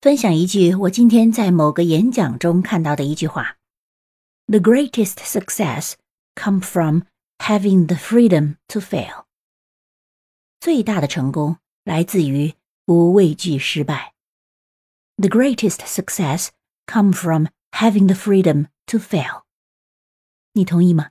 分享一句我今天在某个演讲中看到的一句话：“The greatest success come from having the freedom to fail。”最大的成功来自于不畏惧失败。The greatest success come from having the freedom to fail。你同意吗？